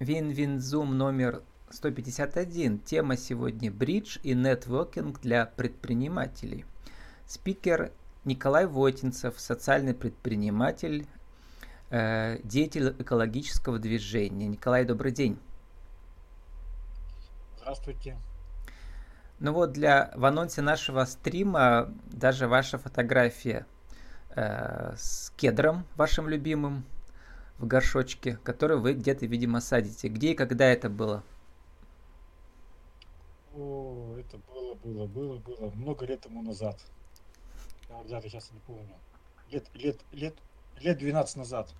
Win-win Zoom номер 151. Тема сегодня «Bridge и нетворкинг для предпринимателей». Спикер Николай Войтинцев, социальный предприниматель, э, деятель экологического движения. Николай, добрый день. Здравствуйте. Ну вот для в анонсе нашего стрима даже ваша фотография э, с кедром вашим любимым в горшочке, который вы где-то, видимо, садите. Где и когда это было? О, это было, было, было, было много лет тому назад. Я сейчас не помню. Лет, лет, лет, лет 12 назад.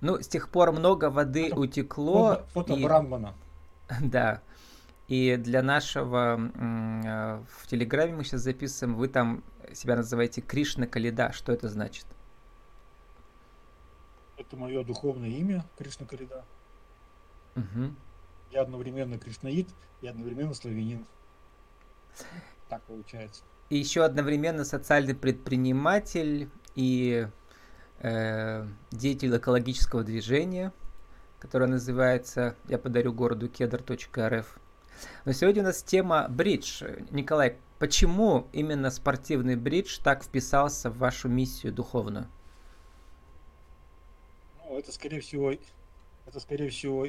Ну, с тех пор много воды фото, утекло. Фото, фото и... Брандмана. Да. И для нашего э, в Телеграме мы сейчас записываем, вы там себя называете Кришна Калида. Что это значит? Это мое духовное имя, Кришна Калида. Угу. Я одновременно кришнаит и одновременно славянин. Так получается. И еще одновременно социальный предприниматель и э, деятель экологического движения, которое называется «Я подарю городу кедр.рф». Но сегодня у нас тема бридж. Николай, почему именно спортивный бридж так вписался в вашу миссию духовную? Это скорее всего, это скорее всего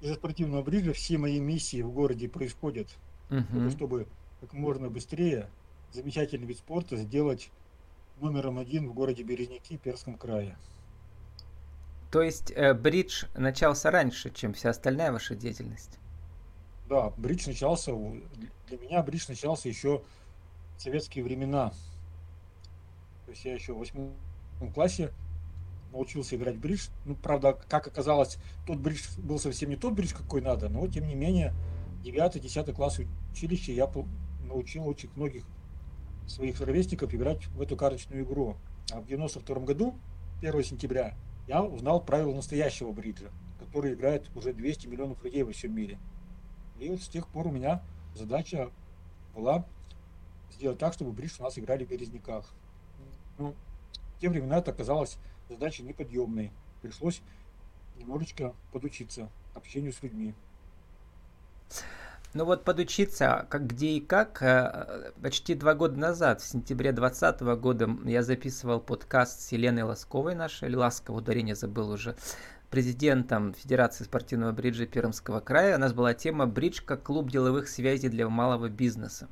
из-за спортивного бриджа все мои миссии в городе происходят, uh-huh. чтобы как можно быстрее замечательный вид спорта сделать номером один в городе Березники, Перском крае. То есть э, бридж начался раньше, чем вся остальная ваша деятельность? Да, бридж начался, для меня бридж начался еще в советские времена. То есть я еще в восьмом классе научился играть бридж. Ну, правда, как оказалось, тот бридж был совсем не тот бридж, какой надо, но тем не менее 9-10 класс училища я научил очень многих своих ровесников играть в эту карточную игру. А в 92 году, 1 сентября, я узнал правила настоящего бриджа, который играет уже 200 миллионов людей во всем мире. И вот с тех пор у меня задача была сделать так, чтобы бридж у нас играли в Березняках. Ну, в те времена это оказалось задача неподъемной. Пришлось немножечко подучиться общению с людьми. Ну вот подучиться, как где и как, э, почти два года назад, в сентябре 2020 года, я записывал подкаст с Еленой Ласковой нашей, или ударение забыл уже, президентом Федерации спортивного бриджа Пермского края. У нас была тема «Бридж как клуб деловых связей для малого бизнеса».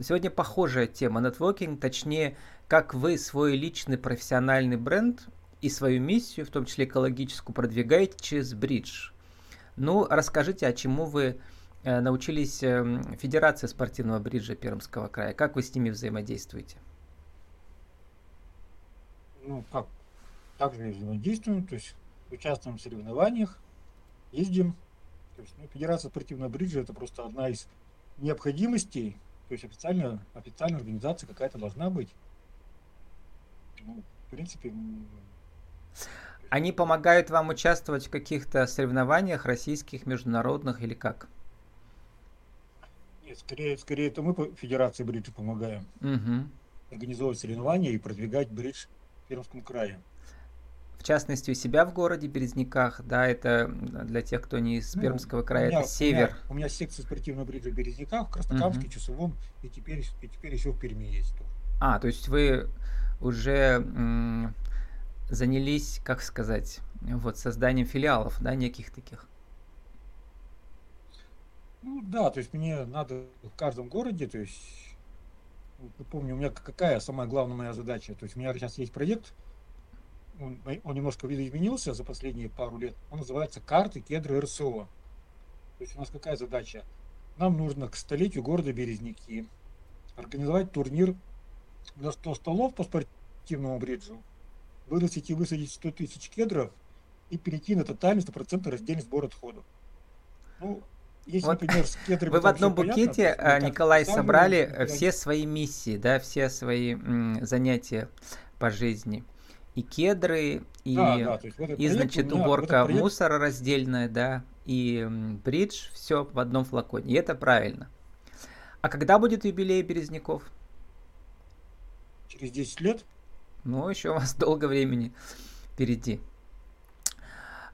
Сегодня похожая тема нетворкинг, точнее, как вы свой личный профессиональный бренд и свою миссию, в том числе экологическую, продвигаете через бридж. Ну, расскажите, а чему вы э, научились э, Федерации спортивного бриджа Пермского края? Как вы с ними взаимодействуете? Ну, как? Так же взаимодействуем, то есть участвуем в соревнованиях, ездим. То есть, ну, Федерация спортивного бриджа это просто одна из необходимостей, то есть официально, официальная организация какая-то должна быть. Ну, в принципе, они помогают вам участвовать в каких-то соревнованиях российских, международных или как? Нет, скорее, скорее это мы по Федерации бриджа помогаем. Угу. Организовывать соревнования и продвигать бридж в Пермском крае. В частности, у себя в городе Березняках, да, это для тех, кто не из ну, Пермского края, меня, это север. У меня, у меня секция спортивного бриджа в Березняках, в Краснокамске, угу. Часовом, и теперь, и теперь еще в Перми есть. А, то есть вы уже занялись, как сказать, вот созданием филиалов, да, неких таких? Ну да, то есть мне надо в каждом городе, то есть, вот, помню, у меня какая самая главная моя задача, то есть у меня сейчас есть проект, он, он немножко видоизменился за последние пару лет, он называется «Карты кедры РСО». То есть у нас какая задача? Нам нужно к столетию города Березники организовать турнир для 100 столов по спортивному бриджу, вырастить и высадить 100 тысяч кедров и перейти на тотальный 100% раздельный сбор отходов. Ну, если, вот например, с кедрами Вы в одном букете, понятно, Николай, собрали ставлю, все свои миссии, да, все свои м, занятия по жизни. И кедры, и, да, да, и проект, значит, уборка проект... мусора раздельная, да, и бридж, все в одном флаконе. И это правильно. А когда будет юбилей Березняков? Через 10 лет. Ну, еще у вас долго времени впереди.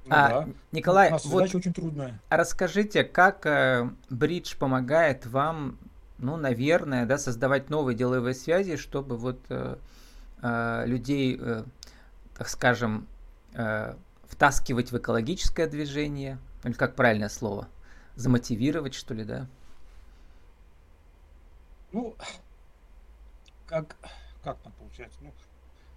Ну, а, да. Николай, У нас вот очень трудная. Расскажите, как э, бридж помогает вам, ну, наверное, да, создавать новые деловые связи, чтобы вот э, э, людей, э, так скажем, э, втаскивать в экологическое движение, или как правильное слово, замотивировать, что ли, да? Ну, как, как там получается? Ну,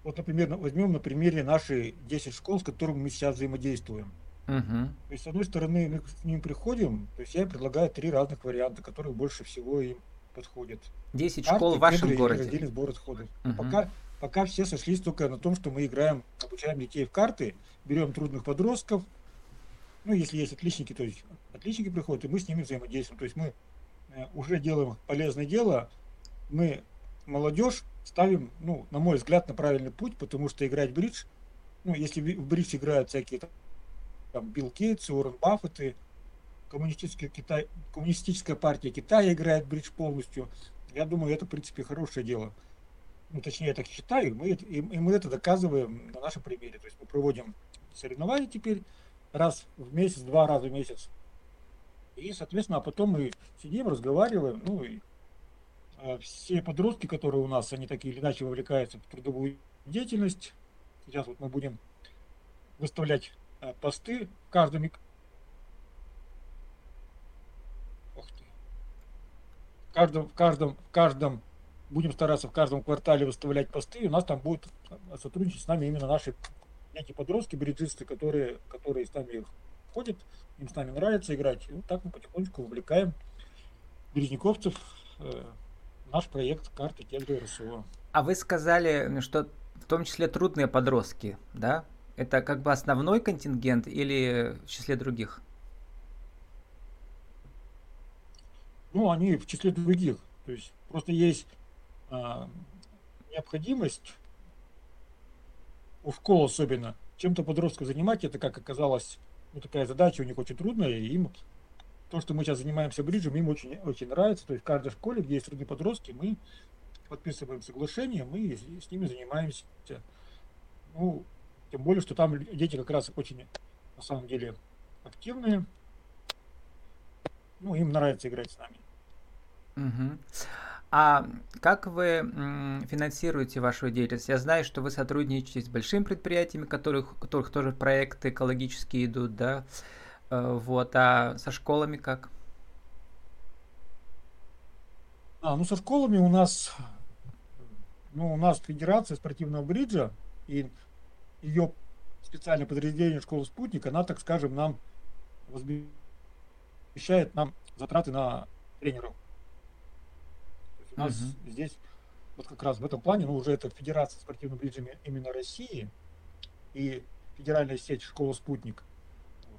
вот, например, возьмем на примере наши 10 школ, с которыми мы сейчас взаимодействуем. Угу. То есть, с одной стороны, мы к ним приходим, то есть я предлагаю три разных варианта, которые больше всего им подходят. 10 Карты, школ в вашем городе? Раздельный сбор отходов. Угу. Пока, пока все сошлись только на том, что мы играем, обучаем детей в карты, берем трудных подростков, ну, если есть отличники, то есть отличники приходят, и мы с ними взаимодействуем. То есть мы э, уже делаем полезное дело, мы молодежь ставим, ну, на мой взгляд, на правильный путь, потому что играть бридж, ну, если в бридж играют всякие там Билл Гейтс, Уоррен Баффет, коммунистическая, Китай, коммунистическая партия Китая играет бридж полностью, я думаю, это, в принципе, хорошее дело. Ну, точнее, я так считаю, мы, и, и мы это доказываем на нашем примере. То есть мы проводим соревнования теперь раз в месяц, два раза в месяц. И, соответственно, а потом мы сидим, разговариваем, ну, и все подростки, которые у нас, они такие или иначе вовлекаются в трудовую деятельность. Сейчас вот мы будем выставлять э, посты в каждом Ох ты. В каждом, в каждом, в каждом будем стараться в каждом квартале выставлять посты, и у нас там будут сотрудничать с нами именно наши эти подростки, бриджисты, которые, которые с нами ходят, им с нами нравится играть. И вот так мы потихонечку увлекаем березняковцев э, наш проект карты Кельга РСО. А вы сказали, что в том числе трудные подростки, да? Это как бы основной контингент или в числе других? Ну, они в числе других. То есть просто есть а, необходимость у школ особенно чем-то подростков занимать. Это, как оказалось, ну, такая задача у них очень трудная, и им то, что мы сейчас занимаемся бриджем, им очень, очень нравится. То есть в каждой школе, где есть трудные подростки, мы подписываем соглашение, мы с ними занимаемся. Ну, тем более, что там дети как раз очень, на самом деле, активные. Ну, им нравится играть с нами. Угу. А как вы финансируете вашу деятельность? Я знаю, что вы сотрудничаете с большими предприятиями, которых, у которых тоже проекты экологические идут, да? Э, вот, а со школами как? А, ну со школами у нас, ну у нас Федерация спортивного бриджа и ее специальное подразделение школы Спутник, она, так скажем, нам возмещает нам затраты на тренеров. у нас uh-huh. здесь вот как раз в этом плане, ну уже это Федерация спортивного бриджа именно России и федеральная сеть школа Спутник –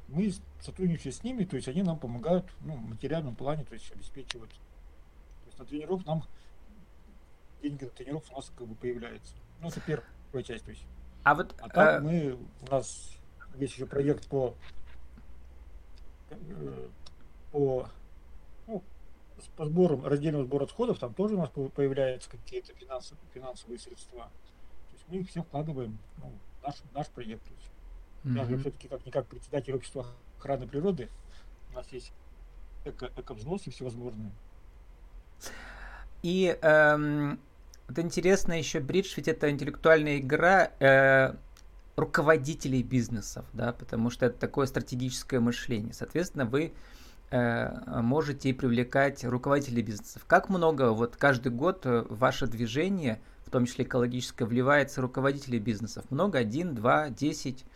мы сотрудничаем с ними, то есть они нам помогают ну, в материальном плане, то есть обеспечивают. То есть на тренировку нам деньги на тренировку у нас как бы появляются. Ну, это первая часть, то есть. А вот а так а... мы у нас есть еще проект по э, по ну, по сборам, раздельному сбору отходов, там тоже у нас появляются какие-то финансовые, финансовые средства. То есть мы их все вкладываем ну, в наш, наш проект. То есть. Mm-hmm. Я же все-таки как-никак председатель общества охраны природы. У нас есть эко, эко-взносы всевозможные. И эм, это интересно еще бридж, ведь это интеллектуальная игра э, руководителей бизнесов, да, потому что это такое стратегическое мышление. Соответственно, вы э, можете привлекать руководителей бизнесов. Как много вот каждый год в ваше движение, в том числе экологическое, вливается руководителей бизнесов? Много? Один, два, десять?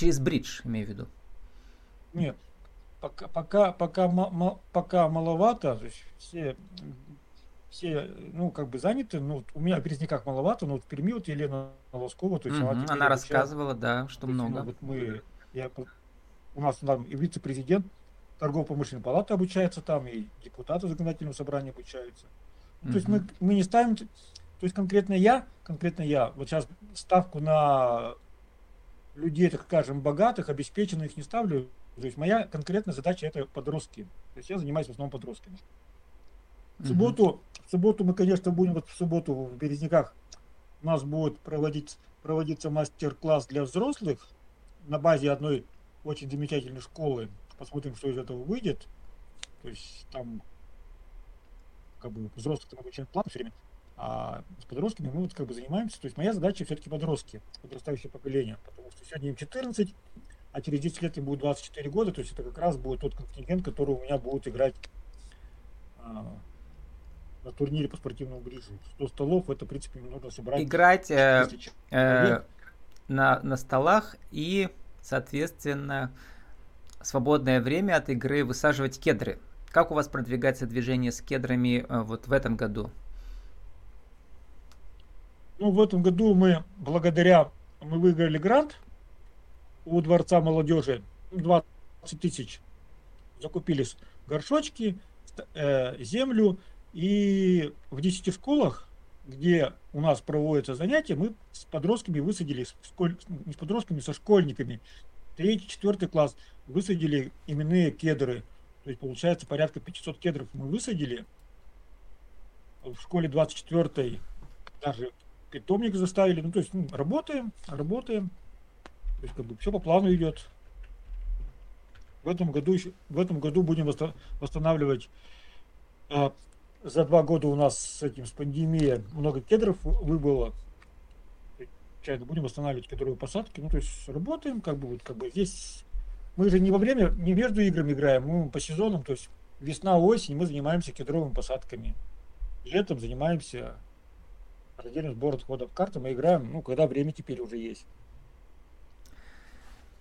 Через бридж, имею в виду. Нет, пока, пока, пока, пока маловато, то есть все, все, ну, как бы заняты, ну, у меня в Березняках маловато, но вот в Перми вот Елена Лоскова, то есть угу, она, она рассказывала, да, что есть, много. Ну, вот мы, я, у нас там и вице-президент торгово-промышленной палаты обучается там, и депутаты законодательного собрания обучаются. Ну, то есть мы, мы не ставим, то есть конкретно я, конкретно я, вот сейчас ставку на людей, так скажем, богатых, обеспеченных не ставлю. То есть моя конкретная задача это подростки. То есть я занимаюсь в основном подростками. В субботу, в субботу мы, конечно, будем вот в субботу в Березняках у нас будет проводить, проводиться мастер-класс для взрослых на базе одной очень замечательной школы. Посмотрим, что из этого выйдет. То есть там как бы взрослых мы обучаем платно все время, а с подростками мы вот как бы занимаемся. То есть моя задача все-таки подростки, подрастающее поколение. Потому что сегодня им 14, а через 10 лет им будет 24 года. То есть это как раз будет тот контингент, который у меня будет играть а, на турнире по спортивному бриджу. 100 столов, это, в принципе, нужно собрать. Играть э, э, на, на столах и, соответственно, свободное время от игры высаживать кедры. Как у вас продвигается движение с кедрами э, вот в этом году? Ну, в этом году мы, благодаря, мы выиграли грант у Дворца молодежи, 20 тысяч. Закупили горшочки, э, землю, и в 10 школах, где у нас проводятся занятия, мы с подростками высадили, не с подростками, со школьниками, третий, четвертый класс, высадили именные кедры. То есть получается порядка 500 кедров мы высадили. В школе 24 даже питомник заставили. Ну, то есть ну, работаем, работаем. То есть как бы все по плану идет. В этом году, в этом году будем восстанавливать а, за два года у нас с этим, с пандемией много кедров выбыло. Сейчас будем восстанавливать кедровые посадки. Ну, то есть работаем, как бы, вот, как бы здесь мы же не во время, не между играми играем, мы по сезонам, то есть весна, осень, мы занимаемся кедровыми посадками. Летом занимаемся раздельным сбором отходов карты, мы играем, ну, когда время теперь уже есть.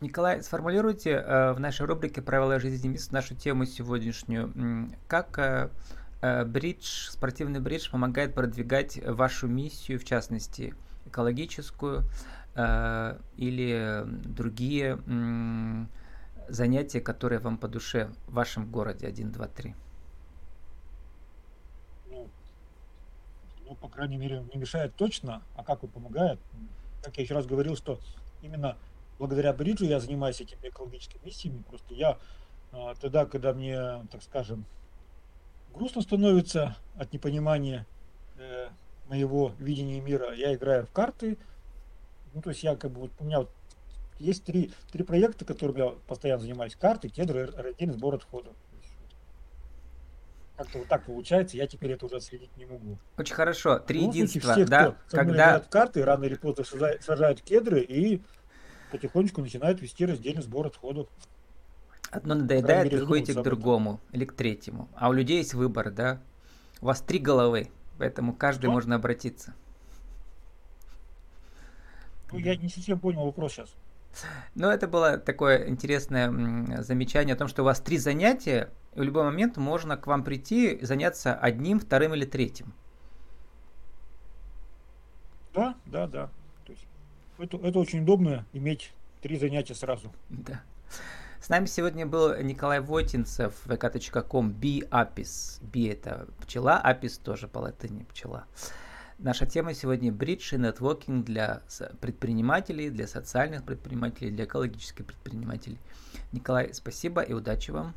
Николай, сформулируйте э, в нашей рубрике «Правила жизни мисс» нашу тему сегодняшнюю. Как э, Э, бридж, спортивный бридж помогает продвигать вашу миссию, в частности, экологическую э, или другие занятия, которые вам по душе в вашем городе 1, 2, 3? Ну, ну, по крайней мере, не мешает точно, а как он помогает? Как я еще раз говорил, что именно благодаря бриджу я занимаюсь этими экологическими миссиями. Просто я а, тогда, когда мне, так скажем, грустно становится от непонимания э, моего видения мира. Я играю в карты. Ну, то есть я как бы вот у меня вот есть три, три проекта, которыми я постоянно занимаюсь. Карты, кедры, раздельный сбор отходов. Как-то вот так получается, я теперь это уже следить не могу. Очень хорошо. Три единства, все, да? Кто когда... карты, рано или поздно сажают, сажают кедры и потихонечку начинают вести раздельный сбор отходов. Одно надоедает, приходите к другому или к третьему. А у людей есть выбор, да? У вас три головы, поэтому каждый Что? можно обратиться. Ну, я не совсем понял вопрос сейчас. Ну, это было такое интересное замечание о том, что у вас три занятия, в любой момент можно к вам прийти и заняться одним, вторым или третьим. Да, да, да. То есть это, это очень удобно иметь три занятия сразу. Да. С нами сегодня был Николай Войтинцев, vk.com, B-Apis. B это пчела, Апис тоже по латыни пчела. Наша тема сегодня бридж и нетворкинг для предпринимателей, для социальных предпринимателей, для экологических предпринимателей. Николай, спасибо и удачи вам.